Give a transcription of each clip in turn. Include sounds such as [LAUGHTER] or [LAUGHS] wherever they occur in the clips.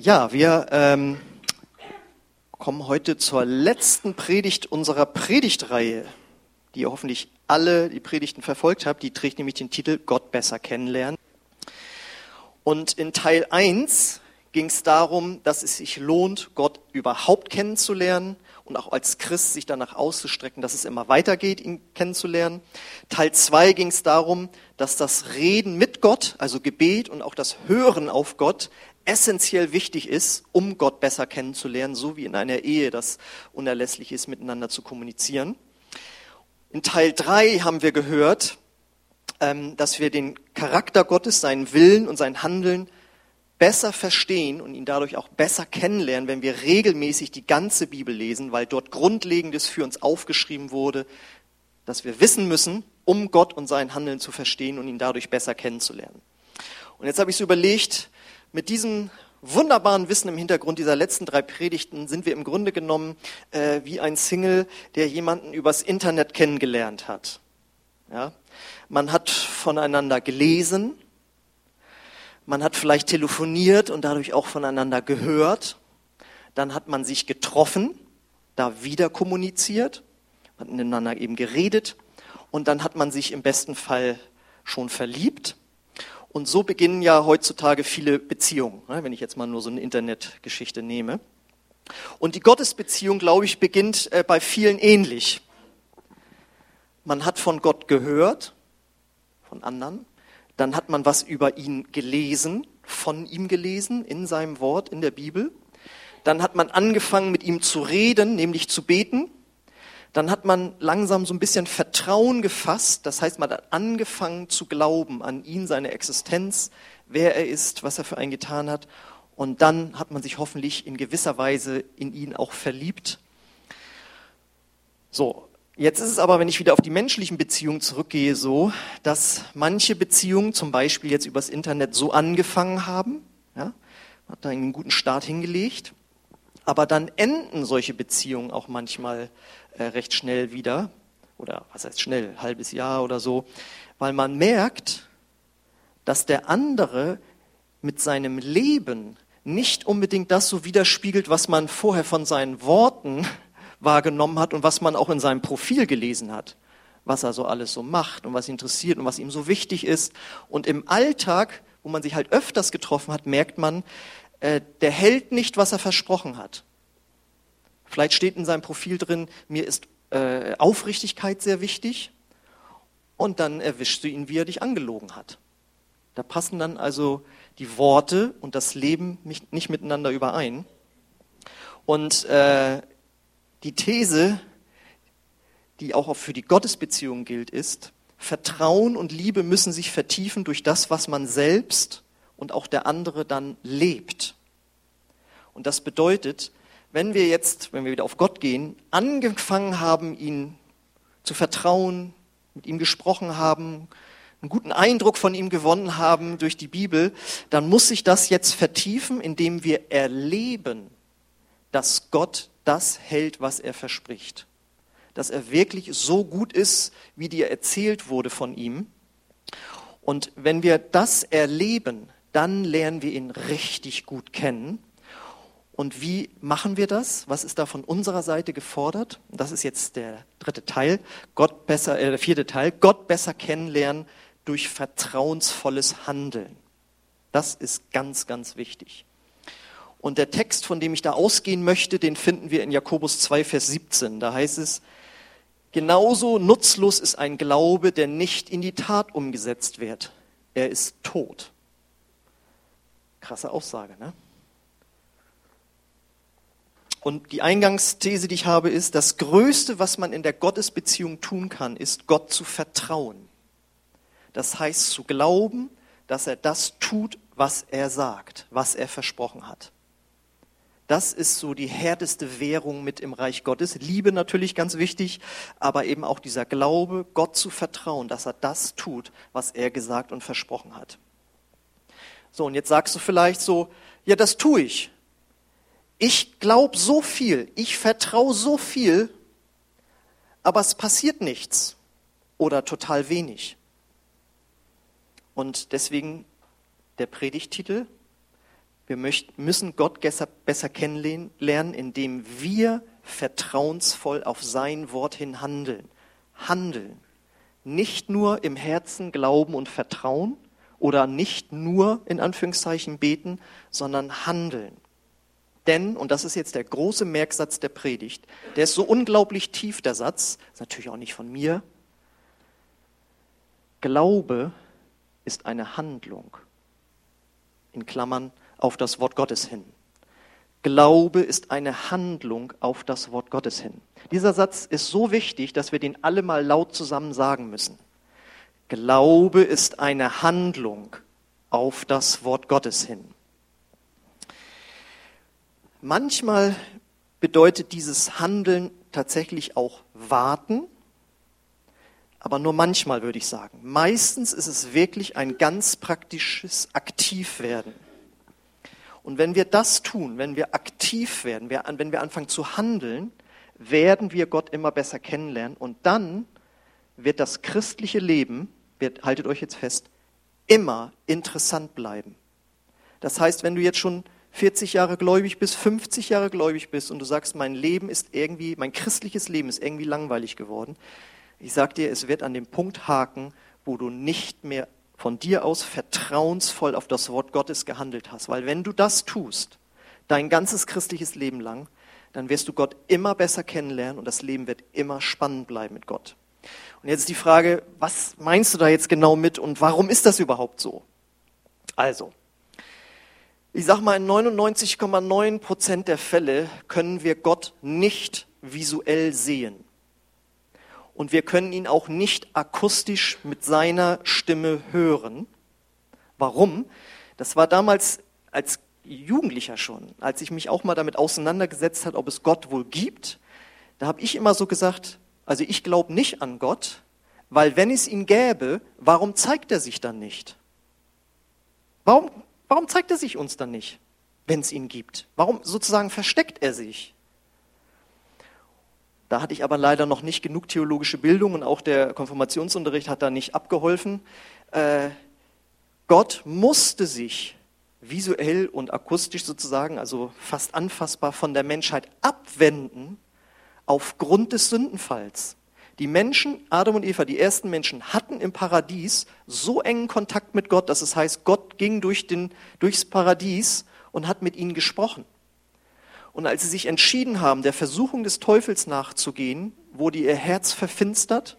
Ja, wir ähm, kommen heute zur letzten Predigt unserer Predigtreihe, die ihr hoffentlich alle die Predigten verfolgt habt. Die trägt nämlich den Titel Gott besser kennenlernen. Und in Teil 1 ging es darum, dass es sich lohnt, Gott überhaupt kennenzulernen und auch als Christ sich danach auszustrecken, dass es immer weitergeht, ihn kennenzulernen. Teil 2 ging es darum, dass das Reden mit Gott, also Gebet und auch das Hören auf Gott essentiell wichtig ist, um Gott besser kennenzulernen, so wie in einer Ehe das unerlässlich ist, miteinander zu kommunizieren. In Teil 3 haben wir gehört, ähm, dass wir den Charakter Gottes, seinen Willen und sein Handeln besser verstehen und ihn dadurch auch besser kennenlernen, wenn wir regelmäßig die ganze Bibel lesen, weil dort Grundlegendes für uns aufgeschrieben wurde, dass wir wissen müssen, um Gott und sein Handeln zu verstehen und ihn dadurch besser kennenzulernen. Und jetzt habe ich so überlegt, mit diesem wunderbaren Wissen im Hintergrund dieser letzten drei Predigten sind wir im Grunde genommen äh, wie ein Single, der jemanden übers Internet kennengelernt hat. Ja? Man hat voneinander gelesen, man hat vielleicht telefoniert und dadurch auch voneinander gehört, dann hat man sich getroffen, da wieder kommuniziert, hat miteinander eben geredet und dann hat man sich im besten Fall schon verliebt und so beginnen ja heutzutage viele Beziehungen, ne, wenn ich jetzt mal nur so eine Internetgeschichte nehme. Und die Gottesbeziehung, glaube ich, beginnt äh, bei vielen ähnlich. Man hat von Gott gehört, von anderen, dann hat man was über ihn gelesen, von ihm gelesen, in seinem Wort, in der Bibel. Dann hat man angefangen, mit ihm zu reden, nämlich zu beten dann hat man langsam so ein bisschen Vertrauen gefasst. Das heißt, man hat angefangen zu glauben an ihn, seine Existenz, wer er ist, was er für einen getan hat. Und dann hat man sich hoffentlich in gewisser Weise in ihn auch verliebt. So, jetzt ist es aber, wenn ich wieder auf die menschlichen Beziehungen zurückgehe, so, dass manche Beziehungen, zum Beispiel jetzt übers Internet, so angefangen haben. Ja, hat da einen guten Start hingelegt. Aber dann enden solche Beziehungen auch manchmal recht schnell wieder, oder was heißt schnell, halbes Jahr oder so, weil man merkt, dass der andere mit seinem Leben nicht unbedingt das so widerspiegelt, was man vorher von seinen Worten [LAUGHS] wahrgenommen hat und was man auch in seinem Profil gelesen hat, was er so alles so macht und was ihn interessiert und was ihm so wichtig ist. Und im Alltag, wo man sich halt öfters getroffen hat, merkt man, äh, der hält nicht, was er versprochen hat. Vielleicht steht in seinem Profil drin, mir ist äh, Aufrichtigkeit sehr wichtig. Und dann erwischst du ihn, wie er dich angelogen hat. Da passen dann also die Worte und das Leben nicht miteinander überein. Und äh, die These, die auch für die Gottesbeziehung gilt, ist, Vertrauen und Liebe müssen sich vertiefen durch das, was man selbst und auch der andere dann lebt. Und das bedeutet, wenn wir jetzt, wenn wir wieder auf Gott gehen, angefangen haben, ihn zu vertrauen, mit ihm gesprochen haben, einen guten Eindruck von ihm gewonnen haben durch die Bibel, dann muss sich das jetzt vertiefen, indem wir erleben, dass Gott das hält, was er verspricht. Dass er wirklich so gut ist, wie dir erzählt wurde von ihm. Und wenn wir das erleben, dann lernen wir ihn richtig gut kennen und wie machen wir das? Was ist da von unserer Seite gefordert? Das ist jetzt der dritte Teil. Gott besser, äh, der vierte Teil. Gott besser kennenlernen durch vertrauensvolles Handeln. Das ist ganz, ganz wichtig. Und der Text, von dem ich da ausgehen möchte, den finden wir in Jakobus 2, Vers 17. Da heißt es, genauso nutzlos ist ein Glaube, der nicht in die Tat umgesetzt wird. Er ist tot. Krasse Aussage, ne? Und die Eingangsthese, die ich habe, ist, das Größte, was man in der Gottesbeziehung tun kann, ist Gott zu vertrauen. Das heißt zu glauben, dass er das tut, was er sagt, was er versprochen hat. Das ist so die härteste Währung mit im Reich Gottes. Liebe natürlich ganz wichtig, aber eben auch dieser Glaube, Gott zu vertrauen, dass er das tut, was er gesagt und versprochen hat. So, und jetzt sagst du vielleicht so, ja, das tue ich ich glaube so viel, ich vertraue so viel, aber es passiert nichts oder total wenig. Und deswegen der Predigtitel, Wir müssen Gott besser kennenlernen, indem wir vertrauensvoll auf sein Wort hin handeln. Handeln. Nicht nur im Herzen glauben und vertrauen oder nicht nur in Anführungszeichen beten, sondern handeln. Denn, und das ist jetzt der große Merksatz der Predigt, der ist so unglaublich tief, der Satz, ist natürlich auch nicht von mir. Glaube ist eine Handlung. In Klammern auf das Wort Gottes hin. Glaube ist eine Handlung auf das Wort Gottes hin. Dieser Satz ist so wichtig, dass wir den alle mal laut zusammen sagen müssen. Glaube ist eine Handlung auf das Wort Gottes hin. Manchmal bedeutet dieses Handeln tatsächlich auch warten, aber nur manchmal würde ich sagen. Meistens ist es wirklich ein ganz praktisches Aktivwerden. Und wenn wir das tun, wenn wir aktiv werden, wenn wir anfangen zu handeln, werden wir Gott immer besser kennenlernen und dann wird das christliche Leben, wird, haltet euch jetzt fest, immer interessant bleiben. Das heißt, wenn du jetzt schon 40 Jahre gläubig bist, 50 Jahre gläubig bist und du sagst, mein Leben ist irgendwie, mein christliches Leben ist irgendwie langweilig geworden, ich sag dir, es wird an dem Punkt haken, wo du nicht mehr von dir aus vertrauensvoll auf das Wort Gottes gehandelt hast. Weil wenn du das tust, dein ganzes christliches Leben lang, dann wirst du Gott immer besser kennenlernen und das Leben wird immer spannend bleiben mit Gott. Und jetzt ist die Frage, was meinst du da jetzt genau mit und warum ist das überhaupt so? Also, ich sag mal, in 99,9 Prozent der Fälle können wir Gott nicht visuell sehen. Und wir können ihn auch nicht akustisch mit seiner Stimme hören. Warum? Das war damals als Jugendlicher schon, als ich mich auch mal damit auseinandergesetzt hat, ob es Gott wohl gibt. Da habe ich immer so gesagt, also ich glaube nicht an Gott, weil wenn es ihn gäbe, warum zeigt er sich dann nicht? Warum Warum zeigt er sich uns dann nicht, wenn es ihn gibt? Warum sozusagen versteckt er sich? Da hatte ich aber leider noch nicht genug theologische Bildung und auch der Konfirmationsunterricht hat da nicht abgeholfen. Äh, Gott musste sich visuell und akustisch sozusagen, also fast anfassbar von der Menschheit abwenden aufgrund des Sündenfalls. Die Menschen, Adam und Eva, die ersten Menschen, hatten im Paradies so engen Kontakt mit Gott, dass es heißt, Gott ging durch den, durchs Paradies und hat mit ihnen gesprochen. Und als sie sich entschieden haben, der Versuchung des Teufels nachzugehen, wurde ihr Herz verfinstert.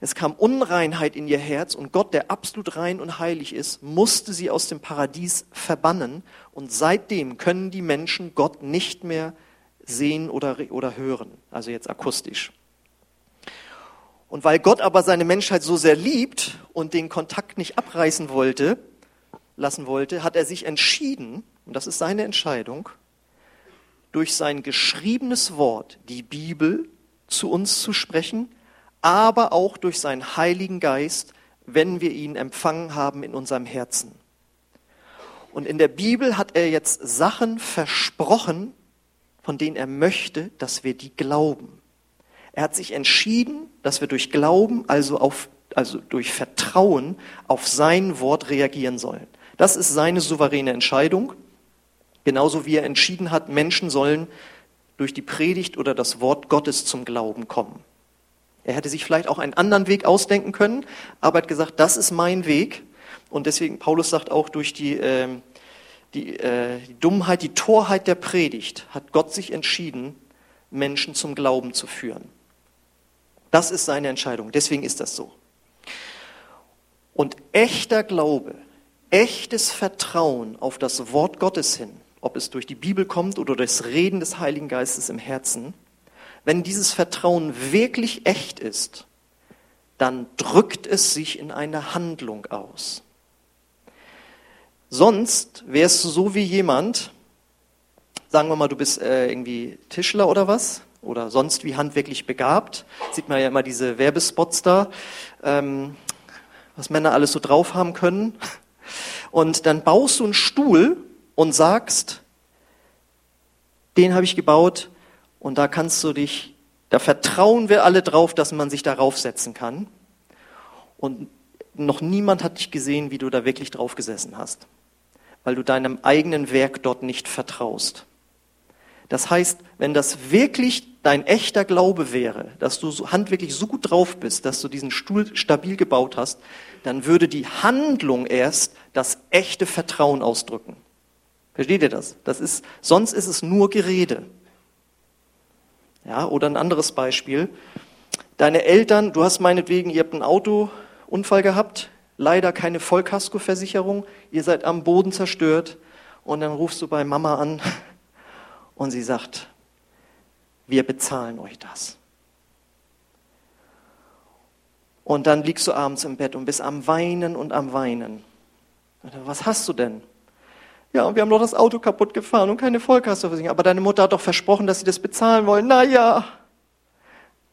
Es kam Unreinheit in ihr Herz und Gott, der absolut rein und heilig ist, musste sie aus dem Paradies verbannen. Und seitdem können die Menschen Gott nicht mehr sehen oder, oder hören, also jetzt akustisch. Und weil Gott aber seine Menschheit so sehr liebt und den Kontakt nicht abreißen wollte, lassen wollte, hat er sich entschieden, und das ist seine Entscheidung, durch sein geschriebenes Wort, die Bibel, zu uns zu sprechen, aber auch durch seinen Heiligen Geist, wenn wir ihn empfangen haben in unserem Herzen. Und in der Bibel hat er jetzt Sachen versprochen, von denen er möchte, dass wir die glauben. Er hat sich entschieden, dass wir durch Glauben, also, auf, also durch Vertrauen auf sein Wort reagieren sollen. Das ist seine souveräne Entscheidung. Genauso wie er entschieden hat, Menschen sollen durch die Predigt oder das Wort Gottes zum Glauben kommen. Er hätte sich vielleicht auch einen anderen Weg ausdenken können, aber hat gesagt, das ist mein Weg. Und deswegen, Paulus sagt auch, durch die, äh, die, äh, die Dummheit, die Torheit der Predigt hat Gott sich entschieden, Menschen zum Glauben zu führen. Das ist seine Entscheidung. Deswegen ist das so. Und echter Glaube, echtes Vertrauen auf das Wort Gottes hin, ob es durch die Bibel kommt oder durch das Reden des Heiligen Geistes im Herzen, wenn dieses Vertrauen wirklich echt ist, dann drückt es sich in eine Handlung aus. Sonst wärst du so wie jemand, sagen wir mal, du bist äh, irgendwie Tischler oder was, oder sonst wie handwerklich begabt. Sieht man ja immer diese Werbespots da, ähm, was Männer alles so drauf haben können. Und dann baust du einen Stuhl und sagst, den habe ich gebaut und da kannst du dich, da vertrauen wir alle drauf, dass man sich darauf setzen kann. Und noch niemand hat dich gesehen, wie du da wirklich drauf gesessen hast. weil du deinem eigenen Werk dort nicht vertraust. Das heißt, wenn das wirklich dein echter Glaube wäre, dass du handwerklich so gut drauf bist, dass du diesen Stuhl stabil gebaut hast, dann würde die Handlung erst das echte Vertrauen ausdrücken. Versteht ihr das? Das ist, sonst ist es nur Gerede. Ja, oder ein anderes Beispiel. Deine Eltern, du hast meinetwegen, ihr habt einen Autounfall gehabt, leider keine Vollkaskoversicherung, ihr seid am Boden zerstört und dann rufst du bei Mama an [LAUGHS] und sie sagt, wir bezahlen euch das. Und dann liegst du abends im Bett und bist am Weinen und am Weinen. Was hast du denn? Ja, und wir haben doch das Auto kaputt gefahren und keine Vollkaskoversicherung. Aber deine Mutter hat doch versprochen, dass sie das bezahlen wollen. Na ja.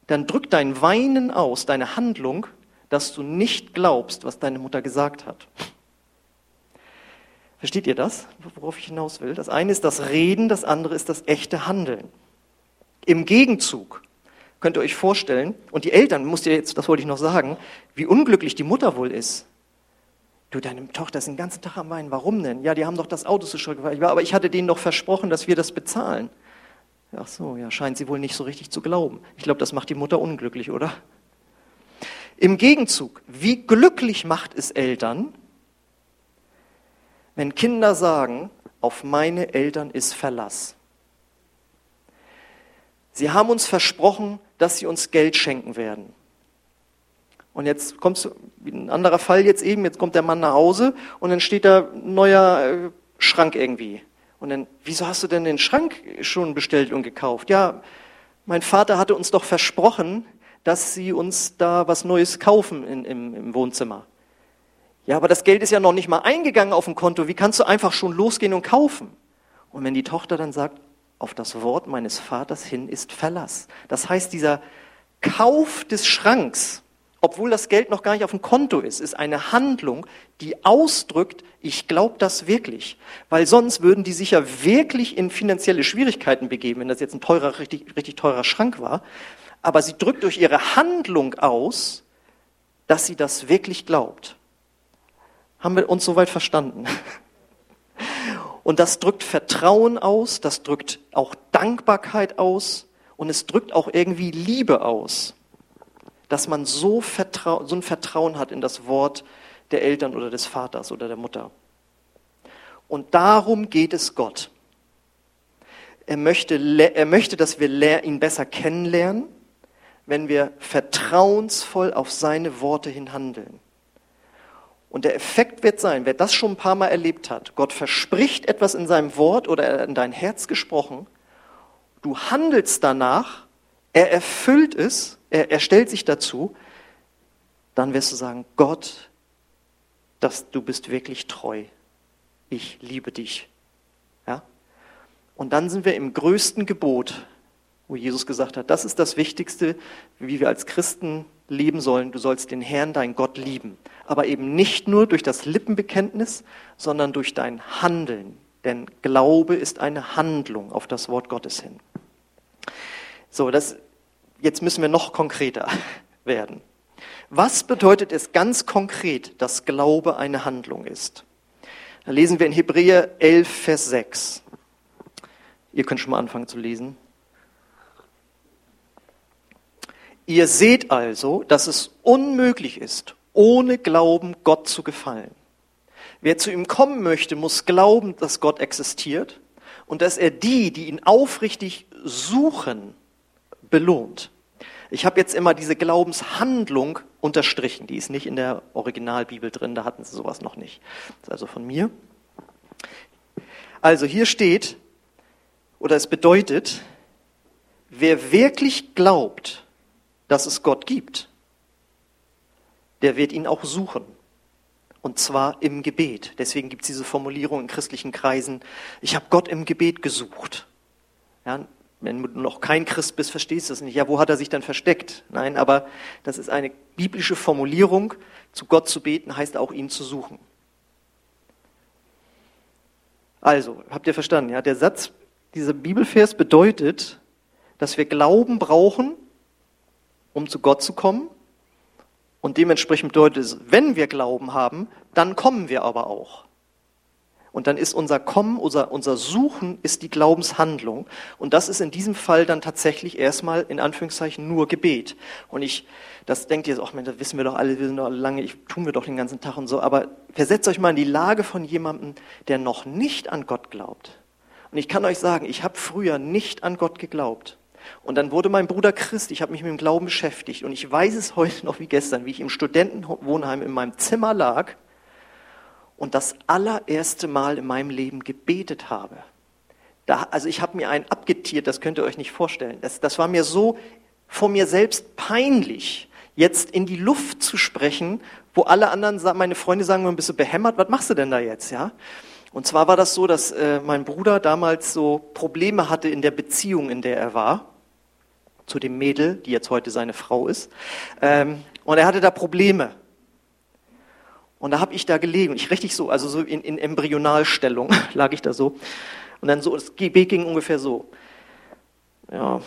Dann drückt dein Weinen aus, deine Handlung, dass du nicht glaubst, was deine Mutter gesagt hat. Versteht ihr das, worauf ich hinaus will? Das eine ist das Reden, das andere ist das echte Handeln. Im Gegenzug könnt ihr euch vorstellen, und die Eltern, musst ihr jetzt, das wollte ich noch sagen, wie unglücklich die Mutter wohl ist, Du, deine Tochter ist den ganzen Tag am Weinen. Warum denn? Ja, die haben doch das Auto zu Schrott gefahren. Aber ich hatte denen doch versprochen, dass wir das bezahlen. Ach so, ja, scheint sie wohl nicht so richtig zu glauben. Ich glaube, das macht die Mutter unglücklich, oder? Im Gegenzug, wie glücklich macht es Eltern, wenn Kinder sagen, auf meine Eltern ist Verlass. Sie haben uns versprochen, dass sie uns Geld schenken werden. Und jetzt kommt ein anderer Fall jetzt eben, jetzt kommt der Mann nach Hause und dann steht da ein neuer äh, Schrank irgendwie. Und dann, wieso hast du denn den Schrank schon bestellt und gekauft? Ja, mein Vater hatte uns doch versprochen, dass sie uns da was Neues kaufen in, im, im Wohnzimmer. Ja, aber das Geld ist ja noch nicht mal eingegangen auf dem Konto. Wie kannst du einfach schon losgehen und kaufen? Und wenn die Tochter dann sagt, auf das Wort meines Vaters hin ist Verlass. Das heißt, dieser Kauf des Schranks, obwohl das Geld noch gar nicht auf dem Konto ist, ist eine Handlung, die ausdrückt, ich glaube das wirklich. Weil sonst würden die sich ja wirklich in finanzielle Schwierigkeiten begeben, wenn das jetzt ein teurer, richtig, richtig teurer Schrank war. Aber sie drückt durch ihre Handlung aus, dass sie das wirklich glaubt. Haben wir uns soweit verstanden? [LAUGHS] Und das drückt Vertrauen aus, das drückt auch Dankbarkeit aus und es drückt auch irgendwie Liebe aus dass man so, Vertrau so ein Vertrauen hat in das Wort der Eltern oder des Vaters oder der Mutter. Und darum geht es Gott. Er möchte, er möchte dass wir ihn besser kennenlernen, wenn wir vertrauensvoll auf seine Worte hin handeln. Und der Effekt wird sein, wer das schon ein paar Mal erlebt hat, Gott verspricht etwas in seinem Wort oder in dein Herz gesprochen, du handelst danach, er erfüllt es er, er stellt sich dazu, dann wirst du sagen, Gott, dass du bist wirklich treu. Ich liebe dich. Ja? Und dann sind wir im größten Gebot, wo Jesus gesagt hat, das ist das Wichtigste, wie wir als Christen leben sollen. Du sollst den Herrn, dein Gott, lieben. Aber eben nicht nur durch das Lippenbekenntnis, sondern durch dein Handeln. Denn Glaube ist eine Handlung auf das Wort Gottes hin. So, das jetzt müssen wir noch konkreter [LAUGHS] werden. Was bedeutet es ganz konkret, dass Glaube eine Handlung ist? Da lesen wir in Hebräer 11, Vers 6. Ihr könnt schon mal anfangen zu lesen. Ihr seht also, dass es unmöglich ist, ohne Glauben Gott zu gefallen. Wer zu ihm kommen möchte, muss glauben, dass Gott existiert und dass er die, die ihn aufrichtig suchen, belohnt. Ich habe jetzt immer diese Glaubenshandlung unterstrichen. Die ist nicht in der Originalbibel drin, da hatten sie sowas noch nicht. Das ist also von mir. Also hier steht, oder es bedeutet, wer wirklich glaubt, dass es Gott gibt, der wird ihn auch suchen. Und zwar im Gebet. Deswegen gibt es diese Formulierung in christlichen Kreisen, ich habe Gott im Gebet gesucht. Ja, wenn du noch kein Christ bist, verstehst du es nicht. Ja, wo hat er sich dann versteckt? Nein, aber das ist eine biblische Formulierung. Zu Gott zu beten heißt auch ihn zu suchen. Also, habt ihr verstanden? Ja, der Satz, dieser Bibelvers bedeutet, dass wir Glauben brauchen, um zu Gott zu kommen. Und dementsprechend bedeutet es, wenn wir Glauben haben, dann kommen wir aber auch. Und dann ist unser Kommen, unser, unser Suchen ist die Glaubenshandlung. Und das ist in diesem Fall dann tatsächlich erstmal in Anführungszeichen nur Gebet. Und ich, das denkt ihr, ach Mensch, das wissen wir doch alle, wir sind doch alle lange, ich, tun wir doch den ganzen Tag und so. Aber versetzt euch mal in die Lage von jemandem, der noch nicht an Gott glaubt. Und ich kann euch sagen, ich habe früher nicht an Gott geglaubt. Und dann wurde mein Bruder Christ, ich habe mich mit dem Glauben beschäftigt. Und ich weiß es heute noch wie gestern, wie ich im Studentenwohnheim in meinem Zimmer lag und das allererste Mal in meinem Leben gebetet habe. Da, also ich habe mir einen abgetiert, das könnt ihr euch nicht vorstellen. Das, das war mir so vor mir selbst peinlich, jetzt in die Luft zu sprechen, wo alle anderen, meine Freunde sagen, ein bisschen behämmert, was machst du denn da jetzt, ja? Und zwar war das so, dass äh, mein Bruder damals so Probleme hatte in der Beziehung, in der er war, zu dem Mädel, die jetzt heute seine Frau ist. Ähm, und er hatte da Probleme. Und da habe ich da gelegen, ich richtig so, also so in, in Embryonalstellung [LAUGHS] lag ich da so. Und dann so, das Gebet ging ungefähr so. Ja,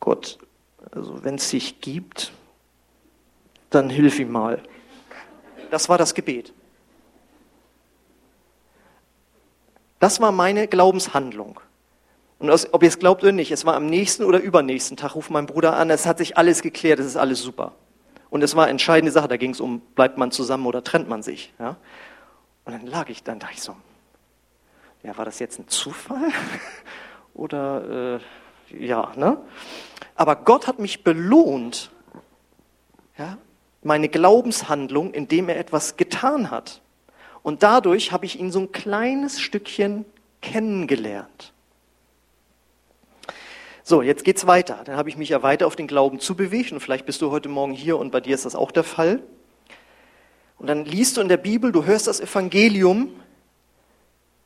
Gott, also wenn es sich gibt, dann hilf ihm mal. Das war das Gebet. Das war meine Glaubenshandlung. Und ob ihr es glaubt oder nicht, es war am nächsten oder übernächsten Tag, ruft mein Bruder an, es hat sich alles geklärt, es ist alles super. Und es war eine entscheidende Sache, da ging es um, bleibt man zusammen oder trennt man sich. Ja? Und dann lag ich dann, dachte ich so, ja, war das jetzt ein Zufall? [LAUGHS] oder, äh, ja, ne? Aber Gott hat mich belohnt, ja, meine Glaubenshandlung, indem er etwas getan hat. Und dadurch habe ich ihn so ein kleines Stückchen kennengelernt. So, jetzt geht's weiter. Dann habe ich mich ja weiter auf den Glauben zubewegt und vielleicht bist du heute Morgen hier und bei dir ist das auch der Fall. Und dann liest du in der Bibel, du hörst das Evangelium,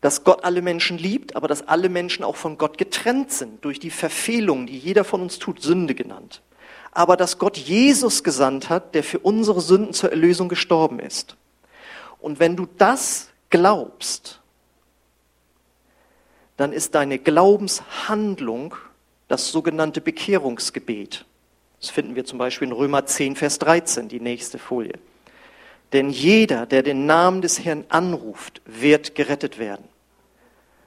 dass Gott alle Menschen liebt, aber dass alle Menschen auch von Gott getrennt sind durch die Verfehlung, die jeder von uns tut, Sünde genannt. Aber dass Gott Jesus gesandt hat, der für unsere Sünden zur Erlösung gestorben ist. Und wenn du das glaubst, dann ist deine Glaubenshandlung das sogenannte Bekehrungsgebet. Das finden wir zum Beispiel in Römer 10, Vers 13, die nächste Folie. Denn jeder, der den Namen des Herrn anruft, wird gerettet werden.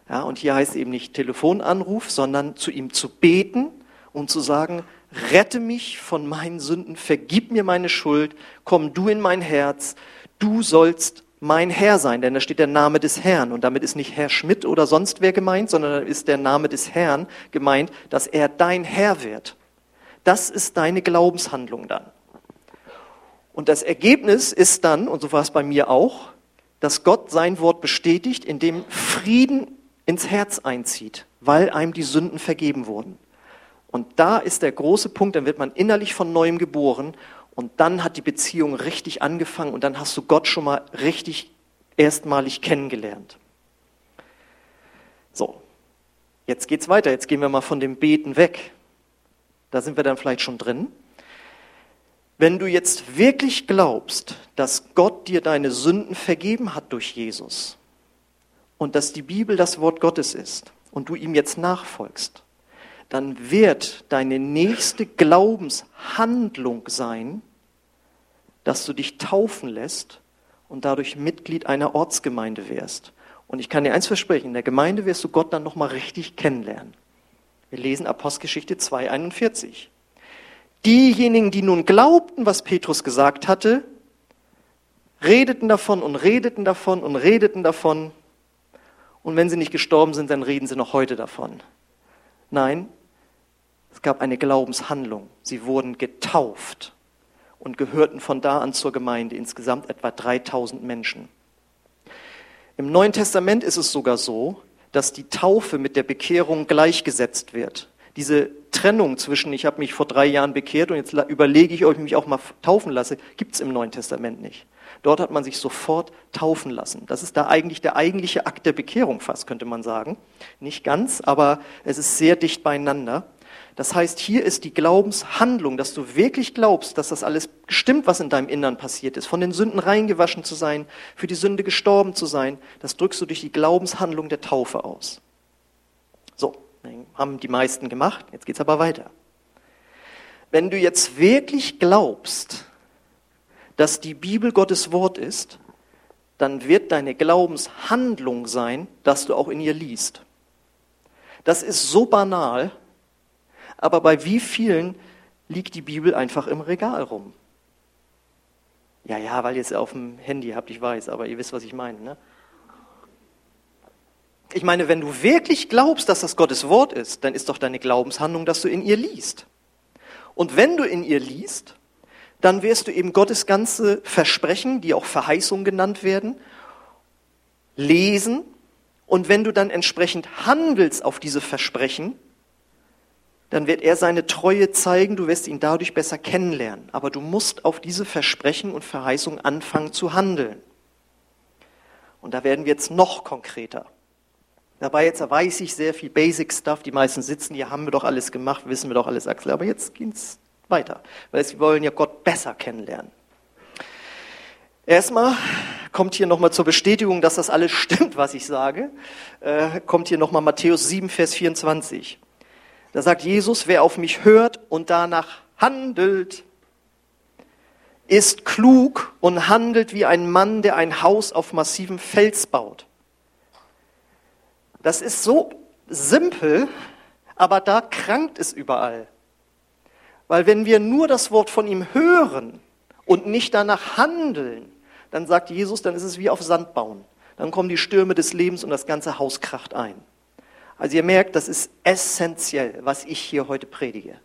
Ja, und hier heißt eben nicht Telefonanruf, sondern zu ihm zu beten und zu sagen, rette mich von meinen Sünden, vergib mir meine Schuld, komm du in mein Herz, du sollst mein Herr sein, denn da steht der Name des Herrn und damit ist nicht Herr Schmidt oder sonst wer gemeint, sondern ist der Name des Herrn gemeint, dass er dein Herr wird. Das ist deine Glaubenshandlung dann. Und das Ergebnis ist dann, und so war es bei mir auch, dass Gott sein Wort bestätigt, indem Frieden ins Herz einzieht, weil einem die Sünden vergeben wurden. Und da ist der große Punkt, dann wird man innerlich von neuem geboren und dann hat die Beziehung richtig angefangen und dann hast du Gott schon mal richtig erstmalig kennengelernt. So, jetzt geht's weiter. Jetzt gehen wir mal von dem Beten weg. Da sind wir dann vielleicht schon drin. Wenn du jetzt wirklich glaubst, dass Gott dir deine Sünden vergeben hat durch Jesus und dass die Bibel das Wort Gottes ist und du ihm jetzt nachfolgst, dann wird deine nächste Glaubenshandlung sein, dass du dich taufen lässt und dadurch Mitglied einer Ortsgemeinde wirst. Und ich kann dir eins versprechen, in der Gemeinde wirst du Gott dann nochmal richtig kennenlernen. Wir lesen Apostelgeschichte 2,41. Diejenigen, die nun glaubten, was Petrus gesagt hatte, redeten davon und redeten davon und redeten davon. Und wenn sie nicht gestorben sind, dann reden sie noch heute davon. Nein, es gab eine Glaubenshandlung. Sie wurden getauft und gehörten von da an zur Gemeinde, insgesamt etwa 3000 Menschen. Im Neuen Testament ist es sogar so, dass die Taufe mit der Bekehrung gleichgesetzt wird. Diese Trennung zwischen, ich habe mich vor drei Jahren bekehrt und jetzt überlege ich, ob ich mich auch mal taufen lasse, gibt es im Neuen Testament nicht. Dort hat man sich sofort taufen lassen. Das ist da eigentlich der eigentliche Akt der Bekehrung fast, könnte man sagen. Nicht ganz, aber es ist sehr dicht beieinander. Das heißt, hier ist die Glaubenshandlung, dass du wirklich glaubst, dass das alles stimmt, was in deinem Innern passiert ist, von den Sünden reingewaschen zu sein, für die Sünde gestorben zu sein, das drückst du durch die Glaubenshandlung der Taufe aus. So, haben die meisten gemacht, jetzt geht's aber weiter. Wenn du jetzt wirklich glaubst, dass die Bibel Gottes Wort ist, dann wird deine Glaubenshandlung sein, dass du auch in ihr liest. Das ist so banal, aber bei wie vielen liegt die Bibel einfach im Regal rum? Ja, ja, weil ihr es auf dem Handy habt, ich weiß, aber ihr wisst, was ich meine. Ne? Ich meine, wenn du wirklich glaubst, dass das Gottes Wort ist, dann ist doch deine Glaubenshandlung, dass du in ihr liest. Und wenn du in ihr liest, dann wirst du eben Gottes ganze Versprechen, die auch Verheißungen genannt werden, lesen. Und wenn du dann entsprechend handelst auf diese Versprechen, dann wird er seine Treue zeigen, du wirst ihn dadurch besser kennenlernen. Aber du musst auf diese Versprechen und Verheißungen anfangen zu handeln. Und da werden wir jetzt noch konkreter. Dabei jetzt weiß ich sehr viel Basic Stuff. Die meisten sitzen hier, haben wir doch alles gemacht, wissen wir doch alles, Axel. Aber jetzt geht's weiter, weil sie wollen ja Gott besser kennenlernen. Erstmal kommt hier nochmal zur Bestätigung, dass das alles stimmt, was ich sage, äh, kommt hier nochmal Matthäus 7, Vers 24. Da sagt Jesus, wer auf mich hört und danach handelt, ist klug und handelt wie ein Mann, der ein Haus auf massivem Fels baut. Das ist so simpel, aber da krankt es überall. Weil wenn wir nur das Wort von ihm hören und nicht danach handeln, dann sagt Jesus, dann ist es wie auf Sand bauen. Dann kommen die Stürme des Lebens und das ganze Haus kracht ein. Also ihr merkt, das ist essentiell, was ich hier heute predige.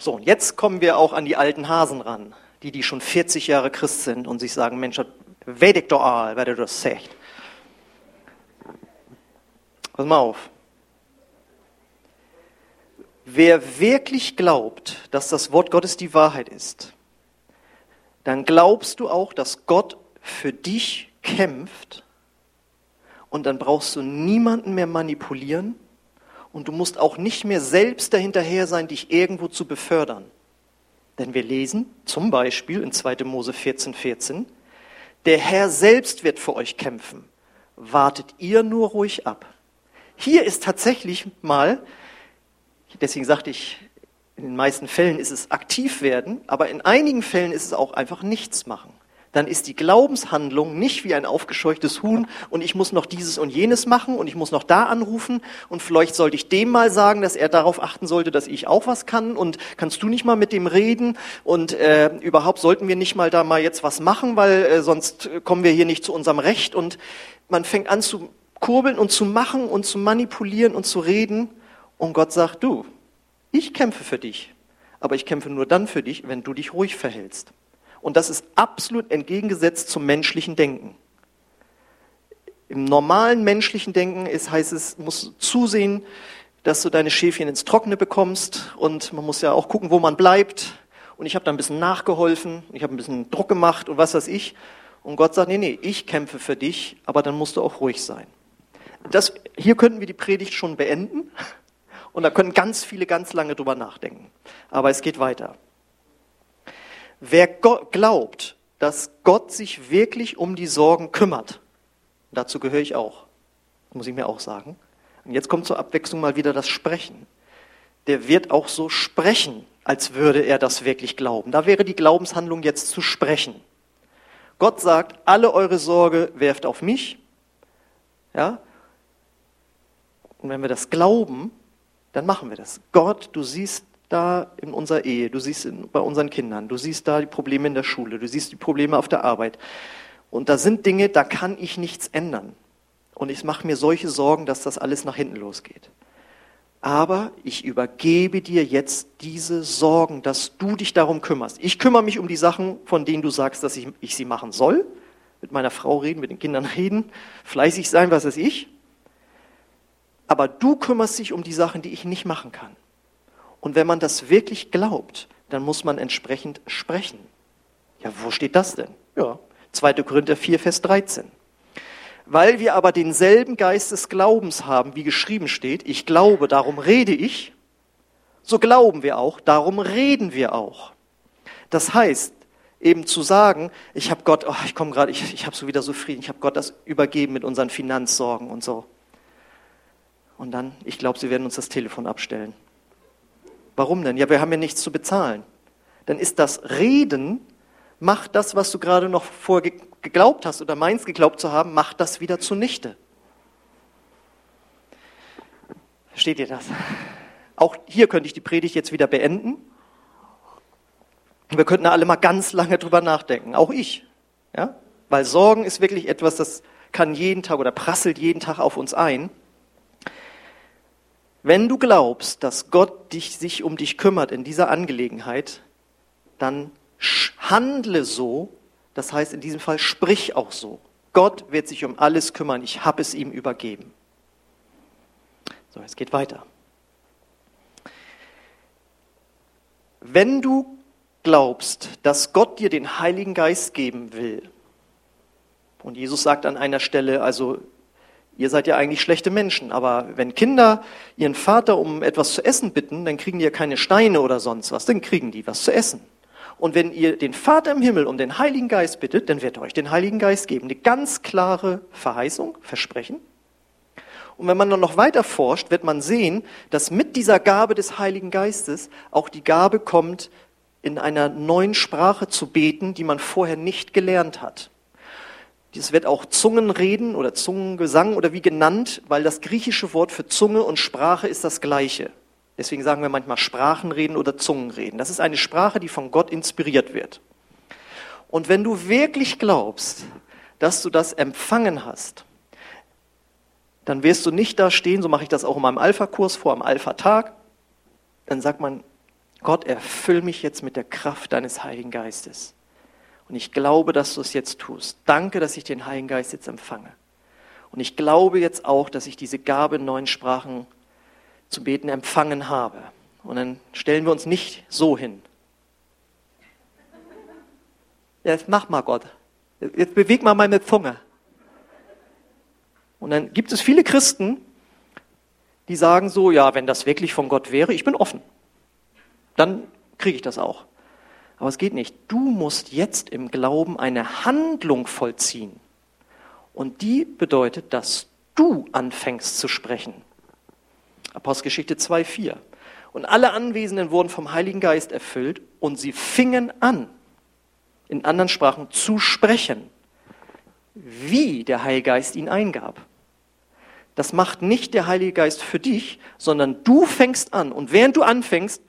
So, und jetzt kommen wir auch an die alten Hasen ran, die, die schon 40 Jahre Christ sind und sich sagen, Mensch, weet ik doch all, wer das sagt. Pass mal auf. Wer wirklich glaubt, dass das Wort Gottes die Wahrheit ist, dann glaubst du auch, dass Gott für dich kämpft und dann brauchst du niemanden mehr manipulieren und du musst auch nicht mehr selbst dahinterher sein, dich irgendwo zu befördern. Denn wir lesen zum Beispiel in 2. Mose 14, 14, der Herr selbst wird für euch kämpfen. Wartet ihr nur ruhig ab. Hier ist tatsächlich mal, deswegen sagte ich, in den meisten Fällen ist es aktiv werden, aber in einigen Fällen ist es auch einfach nichts machen dann ist die Glaubenshandlung nicht wie ein aufgescheuchtes Huhn und ich muss noch dieses und jenes machen und ich muss noch da anrufen und vielleicht sollte ich dem mal sagen, dass er darauf achten sollte, dass ich auch was kann und kannst du nicht mal mit dem reden und äh, überhaupt sollten wir nicht mal da mal jetzt was machen, weil äh, sonst kommen wir hier nicht zu unserem Recht und man fängt an zu kurbeln und zu machen und zu manipulieren und zu reden und Gott sagt, du, ich kämpfe für dich, aber ich kämpfe nur dann für dich, wenn du dich ruhig verhältst. Und das ist absolut entgegengesetzt zum menschlichen Denken. Im normalen menschlichen Denken ist, heißt es, musst zusehen, dass du deine Schäfchen ins Trockene bekommst und man muss ja auch gucken, wo man bleibt. Und ich habe da ein bisschen nachgeholfen, ich habe ein bisschen Druck gemacht und was weiß ich. Und Gott sagt, nee, nee, ich kämpfe für dich, aber dann musst du auch ruhig sein. Das, hier könnten wir die Predigt schon beenden und da können ganz viele ganz lange drüber nachdenken. Aber es geht weiter. Wer glaubt, dass Gott sich wirklich um die Sorgen kümmert, dazu gehöre ich auch, muss ich mir auch sagen. Und jetzt kommt zur Abwechslung mal wieder das Sprechen. Der wird auch so sprechen, als würde er das wirklich glauben. Da wäre die Glaubenshandlung jetzt zu sprechen. Gott sagt, alle eure Sorge werft auf mich. Ja? Und wenn wir das glauben, dann machen wir das. Gott, du siehst da in unserer Ehe, du siehst in, bei unseren Kindern, du siehst da die Probleme in der Schule, du siehst die Probleme auf der Arbeit. Und da sind Dinge, da kann ich nichts ändern. Und ich mache mir solche Sorgen, dass das alles nach hinten losgeht. Aber ich übergebe dir jetzt diese Sorgen, dass du dich darum kümmerst. Ich kümmere mich um die Sachen, von denen du sagst, dass ich, ich sie machen soll. Mit meiner Frau reden, mit den Kindern [LAUGHS] reden, fleißig sein, was weiß ich. Aber du kümmerst dich um die Sachen, die ich nicht machen kann. Und wenn man das wirklich glaubt, dann muss man entsprechend sprechen. Ja, wo steht das denn? Ja, 2. Korinther 4, Vers 13. Weil wir aber denselben Geist des Glaubens haben, wie geschrieben steht, ich glaube, darum rede ich, so glauben wir auch, darum reden wir auch. Das heißt, eben zu sagen, ich habe Gott, oh, ich komme gerade, ich, ich habe so wieder so Frieden, ich habe Gott das übergeben mit unseren Finanzsorgen und so. Und dann, ich glaube, sie werden uns das Telefon abstellen. Warum denn? Ja, wir haben ja nichts zu bezahlen. Dann ist das Reden mach das, was du gerade noch vorher geglaubt hast oder meinst geglaubt zu haben, mach das wieder zunichte. Versteht ihr das? Auch hier könnte ich die Predigt jetzt wieder beenden. Wir könnten alle mal ganz lange drüber nachdenken, auch ich. Ja? Weil Sorgen ist wirklich etwas, das kann jeden Tag oder prasselt jeden Tag auf uns ein. Wenn du glaubst, dass Gott dich, sich um dich kümmert in dieser Angelegenheit, dann handle so, das heißt in diesem Fall sprich auch so. Gott wird sich um alles kümmern, ich habe es ihm übergeben. So, es geht weiter. Wenn du glaubst, dass Gott dir den Heiligen Geist geben will, und Jesus sagt an einer Stelle, also ihr seid ja eigentlich schlechte Menschen, aber wenn Kinder ihren Vater um etwas zu essen bitten, dann kriegen die ja keine Steine oder sonst was, dann kriegen die was zu essen. Und wenn ihr den Vater im Himmel um den Heiligen Geist bittet, dann wird er euch den Heiligen Geist geben. Eine ganz klare Verheißung, Versprechen. Und wenn man dann noch weiter forscht, wird man sehen, dass mit dieser Gabe des Heiligen Geistes auch die Gabe kommt, in einer neuen Sprache zu beten, die man vorher nicht gelernt hat. Dies wird auch Zungenreden oder Zungengesang oder wie genannt, weil das griechische Wort für Zunge und Sprache ist das gleiche. Deswegen sagen wir manchmal Sprachenreden oder Zungenreden. Das ist eine Sprache, die von Gott inspiriert wird. Und wenn du wirklich glaubst, dass du das empfangen hast, dann wirst du nicht da stehen, so mache ich das auch in meinem Alpha-Kurs vor, am Alpha-Tag. Dann sagt man, Gott, erfüll mich jetzt mit der Kraft deines Heiligen Geistes. Und ich glaube, dass du es jetzt tust. Danke, dass ich den Heiligen Geist jetzt empfange. Und ich glaube jetzt auch, dass ich diese Gabe in neuen Sprachen zu beten empfangen habe. Und dann stellen wir uns nicht so hin. Jetzt mach mal Gott. Jetzt beweg mal meine Zunge. Und dann gibt es viele Christen, die sagen so, ja, wenn das wirklich von Gott wäre, ich bin offen. Dann kriege ich das auch. Aber es geht nicht. Du musst jetzt im Glauben eine Handlung vollziehen. Und die bedeutet, dass du anfängst zu sprechen. Apostelgeschichte 2,4. Und alle Anwesenden wurden vom Heiligen Geist erfüllt und sie fingen an, in anderen Sprachen zu sprechen, wie der Heilige Geist ihn eingab. Das macht nicht der Heilige Geist für dich, sondern du fängst an. Und während du anfängst,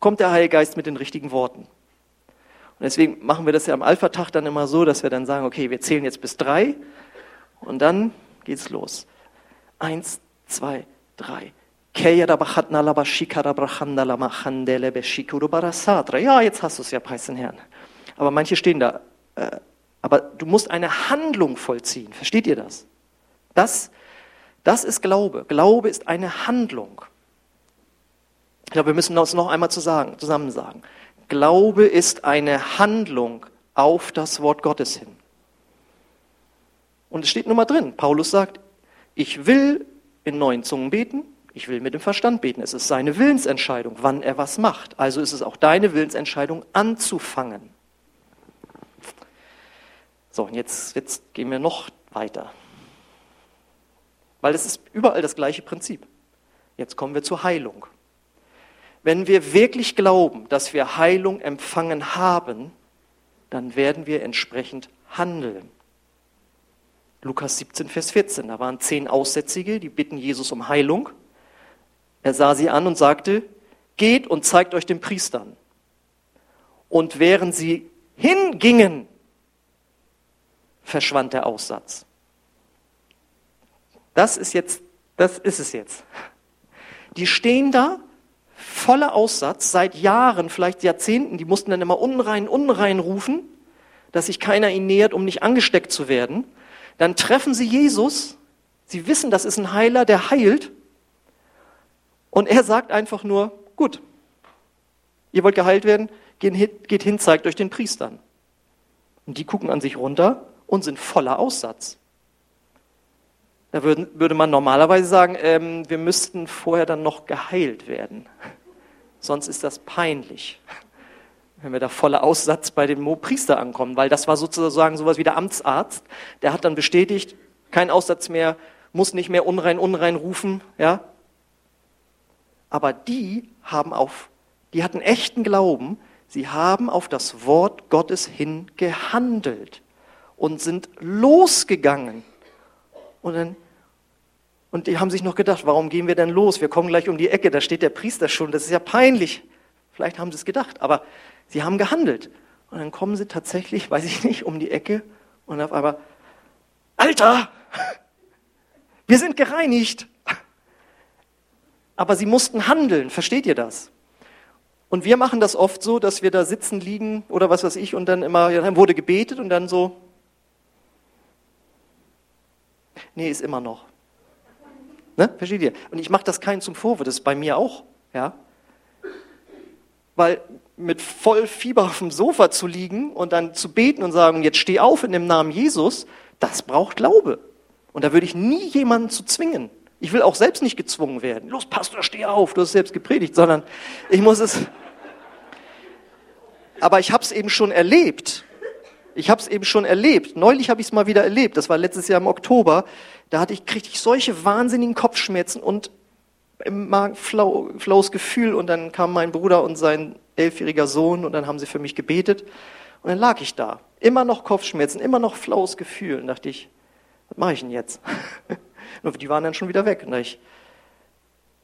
kommt der Heilige Geist mit den richtigen Worten. Und deswegen machen wir das ja am Alpha-Tag dann immer so, dass wir dann sagen, okay, wir zählen jetzt bis drei und dann geht's los. Eins, zwei, drei. Ja, jetzt hast du es ja, preisen Herrn. Aber manche stehen da. Äh, aber du musst eine Handlung vollziehen. Versteht ihr das? Das, das ist Glaube. Glaube ist eine Handlung. Ich glaube, wir müssen uns noch einmal zusammen sagen. Glaube ist eine Handlung auf das Wort Gottes hin. Und es steht nun mal drin. Paulus sagt, ich will in neuen Zungen beten, ich will mit dem Verstand beten. Es ist seine Willensentscheidung, wann er was macht. Also ist es auch deine Willensentscheidung, anzufangen. So, und jetzt, jetzt gehen wir noch weiter. Weil es ist überall das gleiche Prinzip. Jetzt kommen wir zur Heilung. Wenn wir wirklich glauben, dass wir Heilung empfangen haben, dann werden wir entsprechend handeln. Lukas 17, Vers 14, da waren zehn Aussätzige, die bitten Jesus um Heilung. Er sah sie an und sagte, geht und zeigt euch den Priestern. Und während sie hingingen, verschwand der Aussatz. Das ist jetzt, das ist es jetzt. Die stehen da voller Aussatz seit Jahren, vielleicht Jahrzehnten. Die mussten dann immer unrein, unrein rufen, dass sich keiner ihnen nähert, um nicht angesteckt zu werden. Dann treffen sie Jesus. Sie wissen, das ist ein Heiler, der heilt. Und er sagt einfach nur, gut, ihr wollt geheilt werden, geht hin, zeigt euch den Priestern. Und die gucken an sich runter und sind voller Aussatz. Da würde, würde man normalerweise sagen, ähm, wir müssten vorher dann noch geheilt werden. Sonst ist das peinlich, wenn wir da voller Aussatz bei dem Priester ankommen, weil das war sozusagen sowas wie der Amtsarzt. Der hat dann bestätigt, kein Aussatz mehr, muss nicht mehr unrein, unrein rufen, ja. Aber die haben auf, die hatten echten Glauben, Sie haben auf das Wort Gottes hin gehandelt und sind losgegangen. Und dann und die haben sich noch gedacht, warum gehen wir denn los? Wir kommen gleich um die Ecke, da steht der Priester schon, das ist ja peinlich. Vielleicht haben sie es gedacht, aber sie haben gehandelt. Und dann kommen sie tatsächlich, [LAUGHS] weiß ich nicht, um die Ecke und auf einmal, Alter, [LAUGHS] wir sind gereinigt. Aber sie mussten handeln, versteht ihr das? Und wir machen das oft so, dass wir da sitzen, liegen oder was weiß ich und dann immer, dann wurde gebetet und dann so, nee, ist immer noch. Ne? Versteht ihr? Und ich mache das keinen zum Vorwurf, das ist bei mir auch. Ja? Weil mit voll Fieber auf dem Sofa zu liegen und dann zu beten und sagen, jetzt steh auf in dem Namen Jesus, das braucht Glaube. Und da würde ich nie jemanden zu zwingen. Ich will auch selbst nicht gezwungen werden. Los, Pastor, steh auf, du hast selbst gepredigt, sondern ich muss es. Aber ich habe es eben schon erlebt. Ich habe es eben schon erlebt. Neulich habe ich es mal wieder erlebt. Das war letztes Jahr im Oktober. Da hatte ich, kriegte ich solche wahnsinnigen Kopfschmerzen und im Magen flau, flaues Gefühl. Und dann kam mein Bruder und sein elfjähriger Sohn und dann haben sie für mich gebetet. Und dann lag ich da. Immer noch Kopfschmerzen, immer noch flaues Gefühl. Und dachte ich, was mache ich denn jetzt? [LAUGHS] Und die waren dann schon wieder weg. Und ich,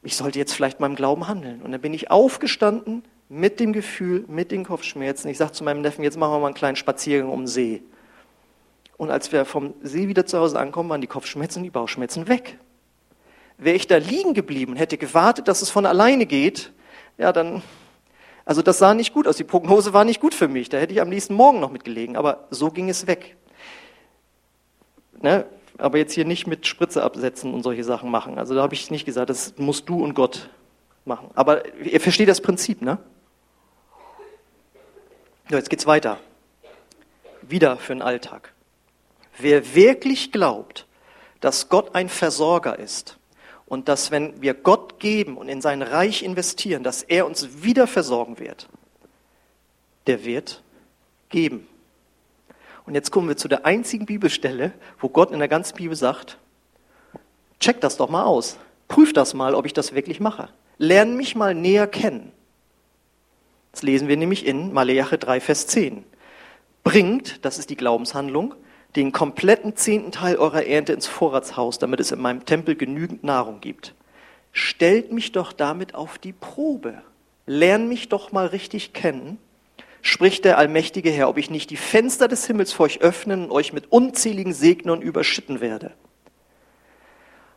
ich sollte jetzt vielleicht meinem Glauben handeln. Und dann bin ich aufgestanden mit dem Gefühl, mit den Kopfschmerzen. Ich sagte zu meinem Neffen, jetzt machen wir mal einen kleinen Spaziergang um den See. Und als wir vom See wieder zu Hause ankommen, waren die Kopfschmerzen und die Bauchschmerzen weg. Wäre ich da liegen geblieben und hätte gewartet, dass es von alleine geht, ja, dann, also das sah nicht gut aus. Die Prognose war nicht gut für mich. Da hätte ich am nächsten Morgen noch mitgelegen. Aber so ging es weg. Ne? Aber jetzt hier nicht mit Spritze absetzen und solche Sachen machen. Also da habe ich nicht gesagt, das musst du und Gott machen. Aber ihr versteht das Prinzip, ne? So, jetzt geht's weiter. Wieder für den Alltag. Wer wirklich glaubt, dass Gott ein Versorger ist und dass wenn wir Gott geben und in sein Reich investieren, dass er uns wieder versorgen wird, der wird geben. Und jetzt kommen wir zu der einzigen Bibelstelle, wo Gott in der ganzen Bibel sagt, check das doch mal aus. Prüf das mal, ob ich das wirklich mache. Lern mich mal näher kennen. Das lesen wir nämlich in Maleache 3, Vers 10. Bringt, das ist die Glaubenshandlung, den kompletten zehnten Teil eurer Ernte ins Vorratshaus, damit es in meinem Tempel genügend Nahrung gibt. Stellt mich doch damit auf die Probe. Lern mich doch mal richtig kennen, spricht der allmächtige Herr, ob ich nicht die Fenster des Himmels vor euch öffnen und euch mit unzähligen Segnern überschütten werde.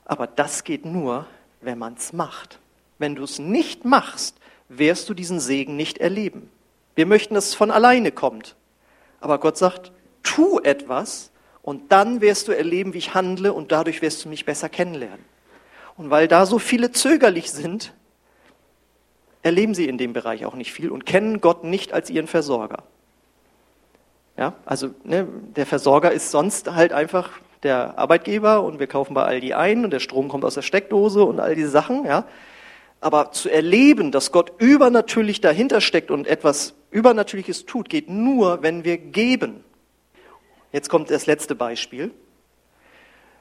Aber das geht nur, wenn man es macht. Wenn du es nicht machst, wirst du diesen Segen nicht erleben. Wir möchten, dass es von alleine kommt. Aber Gott sagt, tu etwas und dann wirst du erleben, wie ich handle und dadurch wirst du mich besser kennenlernen. Und weil da so viele zögerlich sind, erleben sie in dem Bereich auch nicht viel und kennen Gott nicht als ihren Versorger. Ja, also ne, der Versorger ist sonst halt einfach der Arbeitgeber und wir kaufen bei Aldi ein und der Strom kommt aus der Steckdose und all diese Sachen. Ja. Aber zu erleben, dass Gott übernatürlich dahinter steckt und etwas Übernatürliches tut, geht nur, wenn wir geben. Jetzt kommt das letzte Beispiel.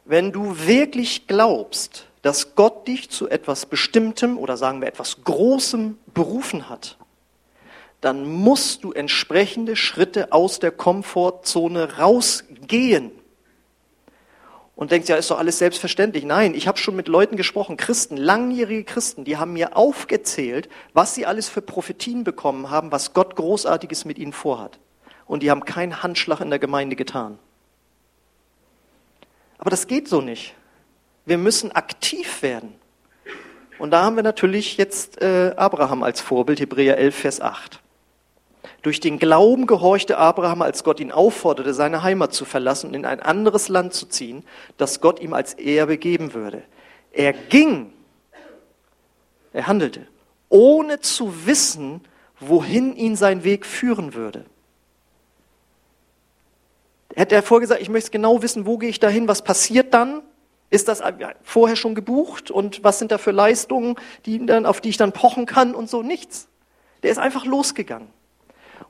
Wenn du wirklich glaubst, dass Gott dich zu etwas Bestimmtem oder sagen wir etwas Großem berufen hat, dann musst du entsprechende Schritte aus der Komfortzone rausgehen. Und denkst, ja, ist doch alles selbstverständlich. Nein, ich habe schon mit Leuten gesprochen, Christen, langjährige Christen, die haben mir aufgezählt, was sie alles für Prophetien bekommen haben, was Gott Großartiges mit ihnen vorhat und die haben keinen Handschlag in der Gemeinde getan. Aber das geht so nicht. Wir müssen aktiv werden. Und da haben wir natürlich jetzt äh, Abraham als Vorbild, Hebräer 11, Vers 8. Durch den Glauben gehorchte Abraham, als Gott ihn aufforderte, seine Heimat zu verlassen und in ein anderes Land zu ziehen, das Gott ihm als Erbe geben würde. Er ging, er handelte, ohne zu wissen, wohin ihn sein Weg führen würde. Hätte er vorgesagt, ich möchte genau wissen, wo gehe ich dahin, was passiert dann? Ist das vorher schon gebucht und was sind da für Leistungen, die dann, auf die ich dann pochen kann und so? Nichts. Der ist einfach losgegangen.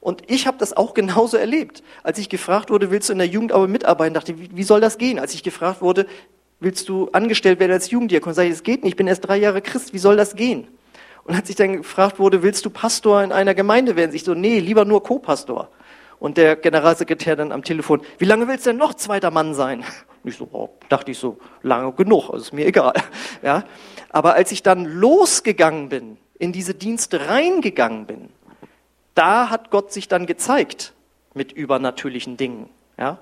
Und ich habe das auch genauso erlebt. Als ich gefragt wurde, willst du in der Jugendarbeit mitarbeiten, dachte ich, wie soll das gehen? Als ich gefragt wurde, willst du angestellt werden als Jugenddiakon, sage ich, das geht nicht, ich bin erst drei Jahre Christ, wie soll das gehen? Und als ich dann gefragt wurde, willst du Pastor in einer Gemeinde werden? Ich so, nee, lieber nur Co-Pastor. Und der Generalsekretär dann am Telefon, wie lange willst du denn noch zweiter Mann sein? Und ich so, oh, dachte ich so, lange genug, also ist mir egal. [LAUGHS] Ja. Aber als ich dann losgegangen bin, in diese Dienste reingegangen bin, da hat Gott sich dann gezeigt mit übernatürlichen Dingen. Ja.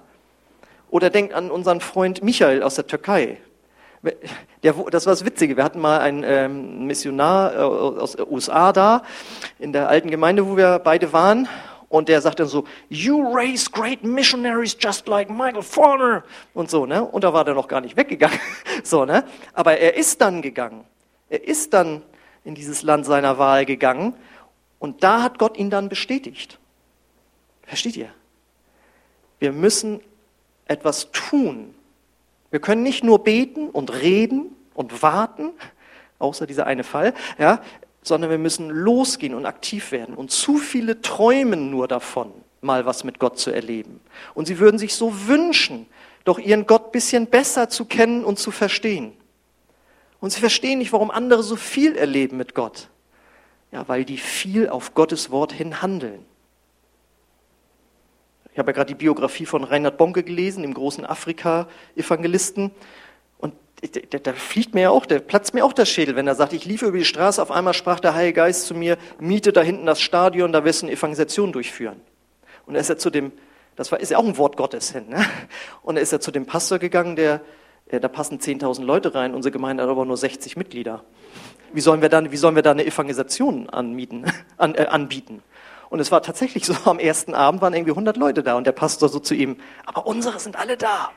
Oder denkt an unseren Freund Michael aus der Türkei. Der, das war das Witzige. Wir hatten mal einen ähm, Missionar äh, aus den USA da, in der alten Gemeinde, wo wir beide waren. Und der sagt dann so, you raise great missionaries just like Michael Forner. Und so, ne? Und da war der noch gar nicht weggegangen. [LAUGHS] so, ne? Aber er ist dann gegangen. Er ist dann in dieses Land seiner Wahl gegangen. Und da hat Gott ihn dann bestätigt. Versteht ihr? Wir müssen etwas tun. Wir können nicht nur beten und reden und warten, außer dieser eine Fall, ja, sondern wir müssen losgehen und aktiv werden. Und zu viele träumen nur davon, mal was mit Gott zu erleben. Und sie würden sich so wünschen, doch ihren Gott bisschen besser zu kennen und zu verstehen. Und sie verstehen nicht, warum andere so viel erleben mit Gott. Ja, weil die viel auf Gottes Wort hin handeln. Ich habe ja gerade die Biografie von Reinhard Bonke gelesen, dem großen Afrika-Evangelisten. Und da, da fliegt mir ja auch, der platzt mir auch der Schädel, wenn er sagt, ich lief über die Straße, auf einmal sprach der Heilige Geist zu mir, miete da hinten das Stadion, da wirst du eine Evangelisation durchführen. Und er ist ja zu dem, das war, ist ja auch ein Wort Gottes hin, ne? Und er ist ja zu dem Pastor gegangen, der, da passen 10.000 Leute rein, unsere Gemeinde hat aber nur 60 Mitglieder. Wie sollen wir dann, wie sollen wir da eine Evangelisation anmieten, [LAUGHS] an, äh, anbieten? Und es war tatsächlich so, am ersten Abend waren irgendwie 100 Leute da und der Pastor so zu ihm, aber unsere sind alle da.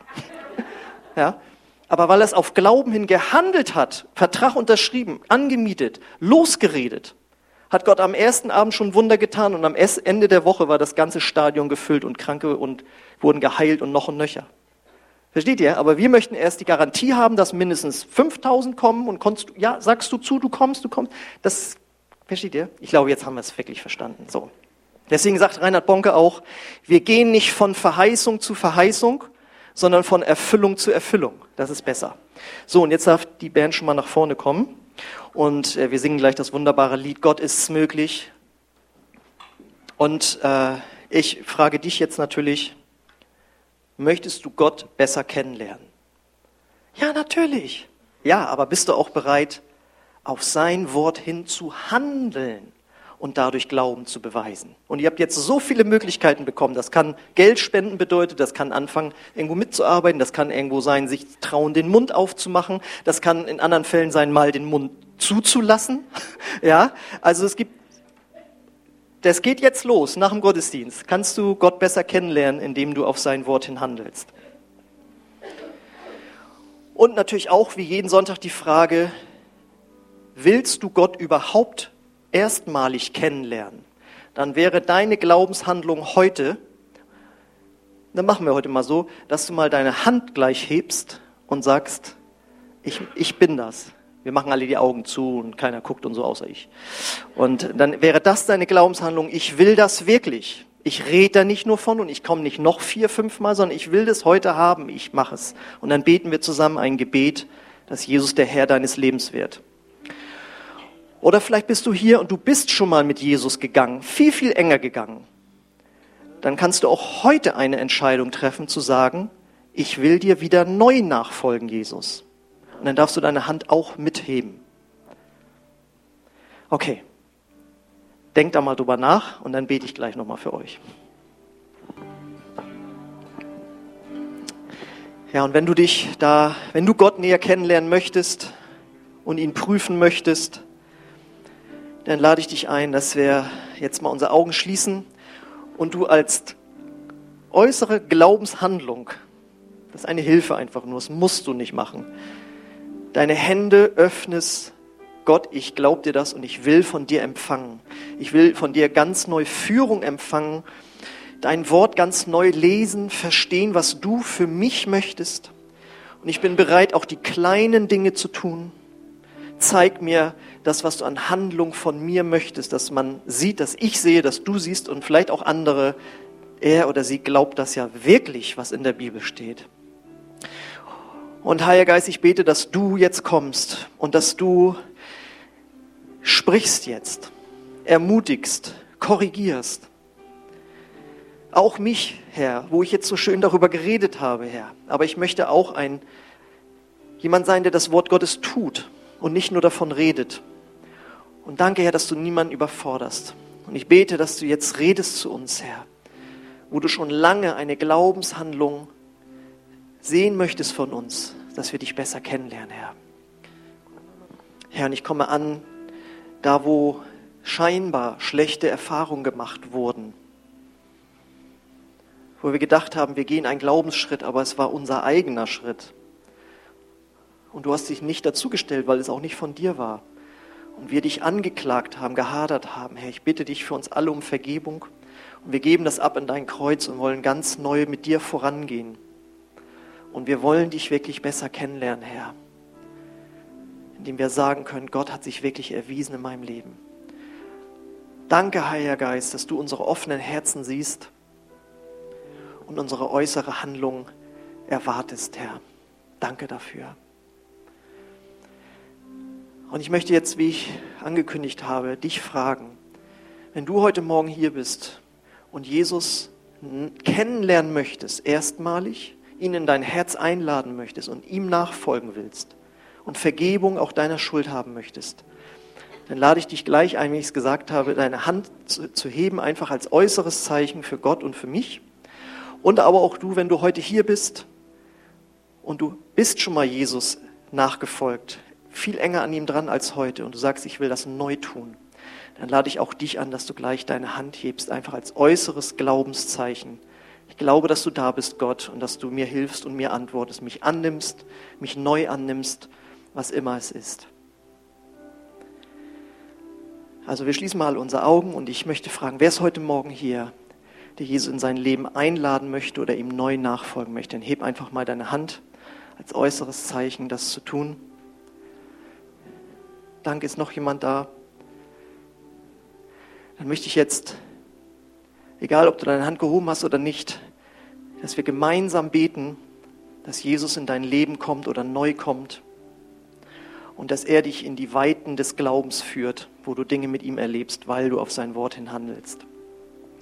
[LAUGHS] ja? Aber weil er es auf Glauben hin gehandelt hat, Vertrag unterschrieben, angemietet, losgeredet, hat Gott am ersten Abend schon Wunder getan und am Ende der Woche war das ganze Stadion gefüllt und Kranke und wurden geheilt und noch und nöcher. Versteht ihr? Aber wir möchten erst die Garantie haben, dass mindestens 5000 kommen und konntest, ja, sagst du zu, du kommst, du kommst. Das Versteht ihr? Ich glaube, jetzt haben wir es wirklich verstanden. So. Deswegen sagt Reinhard Bonke auch, wir gehen nicht von Verheißung zu Verheißung, sondern von Erfüllung zu Erfüllung. Das ist besser. So, und jetzt darf die Band schon mal nach vorne kommen. Und äh, wir singen gleich das wunderbare Lied Gott ist möglich. Und äh, ich frage dich jetzt natürlich, möchtest du Gott besser kennenlernen? Ja, natürlich. Ja, aber bist du auch bereit, auf sein Wort hin zu handeln und dadurch Glauben zu beweisen. Und ihr habt jetzt so viele Möglichkeiten bekommen. Das kann Geld spenden bedeuten, das kann anfangen, irgendwo mitzuarbeiten, das kann irgendwo sein, sich trauen, den Mund aufzumachen, das kann in anderen Fällen sein, mal den Mund zuzulassen. [LAUGHS] Ja, also es gibt, das geht jetzt los nach dem Gottesdienst. Kannst du Gott besser kennenlernen, indem du auf sein Wort hin handelst. Und natürlich auch wie jeden Sonntag die Frage, willst du Gott überhaupt erstmalig kennenlernen, dann wäre deine Glaubenshandlung heute, dann machen wir heute mal so, dass du mal deine Hand gleich hebst und sagst, ich, ich bin das. Wir machen alle die Augen zu und keiner guckt und so außer ich. Und dann wäre das deine Glaubenshandlung, ich will das wirklich. Ich rede da nicht nur von und ich komme nicht noch vier, fünf Mal, sondern ich will das heute haben, ich mache es. Und dann beten wir zusammen ein Gebet, dass Jesus der Herr deines Lebens wird. Oder vielleicht bist du hier und du bist schon mal mit Jesus gegangen, viel, viel enger gegangen. Dann kannst du auch heute eine Entscheidung treffen zu sagen, ich will dir wieder neu nachfolgen, Jesus. Und dann darfst du deine Hand auch mitheben. Okay. Denk da mal drüber nach und dann bete ich gleich nochmal für euch. Ja, und wenn du dich da, wenn du Gott näher kennenlernen möchtest und ihn prüfen möchtest, dann lade ich dich ein, dass wir jetzt mal unsere Augen schließen und du als äußere Glaubenshandlung, das ist eine Hilfe einfach nur, das musst du nicht machen, deine Hände öffnest, Gott, ich glaube dir das und ich will von dir empfangen. Ich will von dir ganz neu Führung empfangen, dein Wort ganz neu lesen, verstehen, was du für mich möchtest. Und ich bin bereit, auch die kleinen Dinge zu tun. Zeig mir, das, was du an Handlung von mir möchtest, dass man sieht, dass ich sehe, dass du siehst und vielleicht auch andere, er oder sie glaubt das ja wirklich, was in der Bibel steht. Und Heiliger Geist, ich bete, dass du jetzt kommst und dass du sprichst jetzt, ermutigst, korrigierst. Auch mich, Herr, wo ich jetzt so schön darüber geredet habe, Herr. Aber ich möchte auch ein, jemand sein, der das Wort Gottes tut und nicht nur davon redet. Und danke, Herr, dass du niemanden überforderst. Und ich bete, dass du jetzt redest zu uns, Herr, wo du schon lange eine Glaubenshandlung sehen möchtest von uns, dass wir dich besser kennenlernen, Herr. Herr, und ich komme an, da wo scheinbar schlechte Erfahrungen gemacht wurden, wo wir gedacht haben, wir gehen einen Glaubensschritt, aber es war unser eigener Schritt. Und du hast dich nicht dazugestellt, weil es auch nicht von dir war. Und wir dich angeklagt haben, gehadert haben. Herr, ich bitte dich für uns alle um Vergebung. Und wir geben das ab in dein Kreuz und wollen ganz neu mit dir vorangehen. Und wir wollen dich wirklich besser kennenlernen, Herr. Indem wir sagen können, Gott hat sich wirklich erwiesen in meinem Leben. Danke, Heiliger Geist, dass du unsere offenen Herzen siehst und unsere äußere Handlung erwartest, Herr. Danke dafür. Und ich möchte jetzt, wie ich angekündigt habe, dich fragen, wenn du heute Morgen hier bist und Jesus kennenlernen möchtest, erstmalig, ihn in dein Herz einladen möchtest und ihm nachfolgen willst und Vergebung auch deiner Schuld haben möchtest, dann lade ich dich gleich ein, wie ich es gesagt habe, deine Hand zu, zu heben, einfach als äußeres Zeichen für Gott und für mich. Und aber auch du, wenn du heute hier bist und du bist schon mal Jesus nachgefolgt, viel enger an ihm dran als heute und du sagst, ich will das neu tun, dann lade ich auch dich an, dass du gleich deine Hand hebst, einfach als äußeres Glaubenszeichen. Ich glaube, dass du da bist, Gott, und dass du mir hilfst und mir antwortest, mich annimmst, mich neu annimmst, was immer es ist. Also wir schließen mal unsere Augen und ich möchte fragen, wer ist heute Morgen hier, der Jesus in sein Leben einladen möchte oder ihm neu nachfolgen möchte? Dann heb einfach mal deine Hand als äußeres Zeichen, das zu tun. Danke, ist noch jemand da? Dann möchte ich jetzt, egal ob du deine Hand gehoben hast oder nicht, dass wir gemeinsam beten, dass Jesus in dein Leben kommt oder neu kommt und dass er dich in die Weiten des Glaubens führt, wo du Dinge mit ihm erlebst, weil du auf sein Wort hin handelst.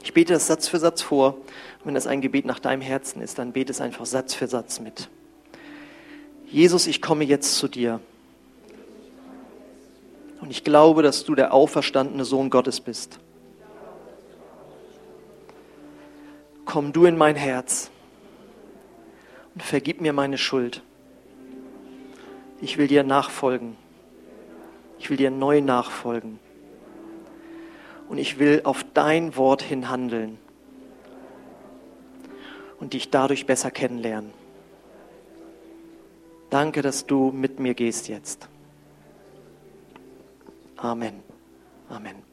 Ich bete das Satz für Satz vor. Wenn das ein Gebet nach deinem Herzen ist, dann bete es einfach Satz für Satz mit. Jesus, ich komme jetzt zu dir. Und ich glaube, dass du der auferstandene Sohn Gottes bist. Komm du in mein Herz und vergib mir meine Schuld. Ich will dir nachfolgen. Ich will dir neu nachfolgen. Und ich will auf dein Wort hin handeln und dich dadurch besser kennenlernen. Danke, dass du mit mir gehst jetzt. Amen. Amen.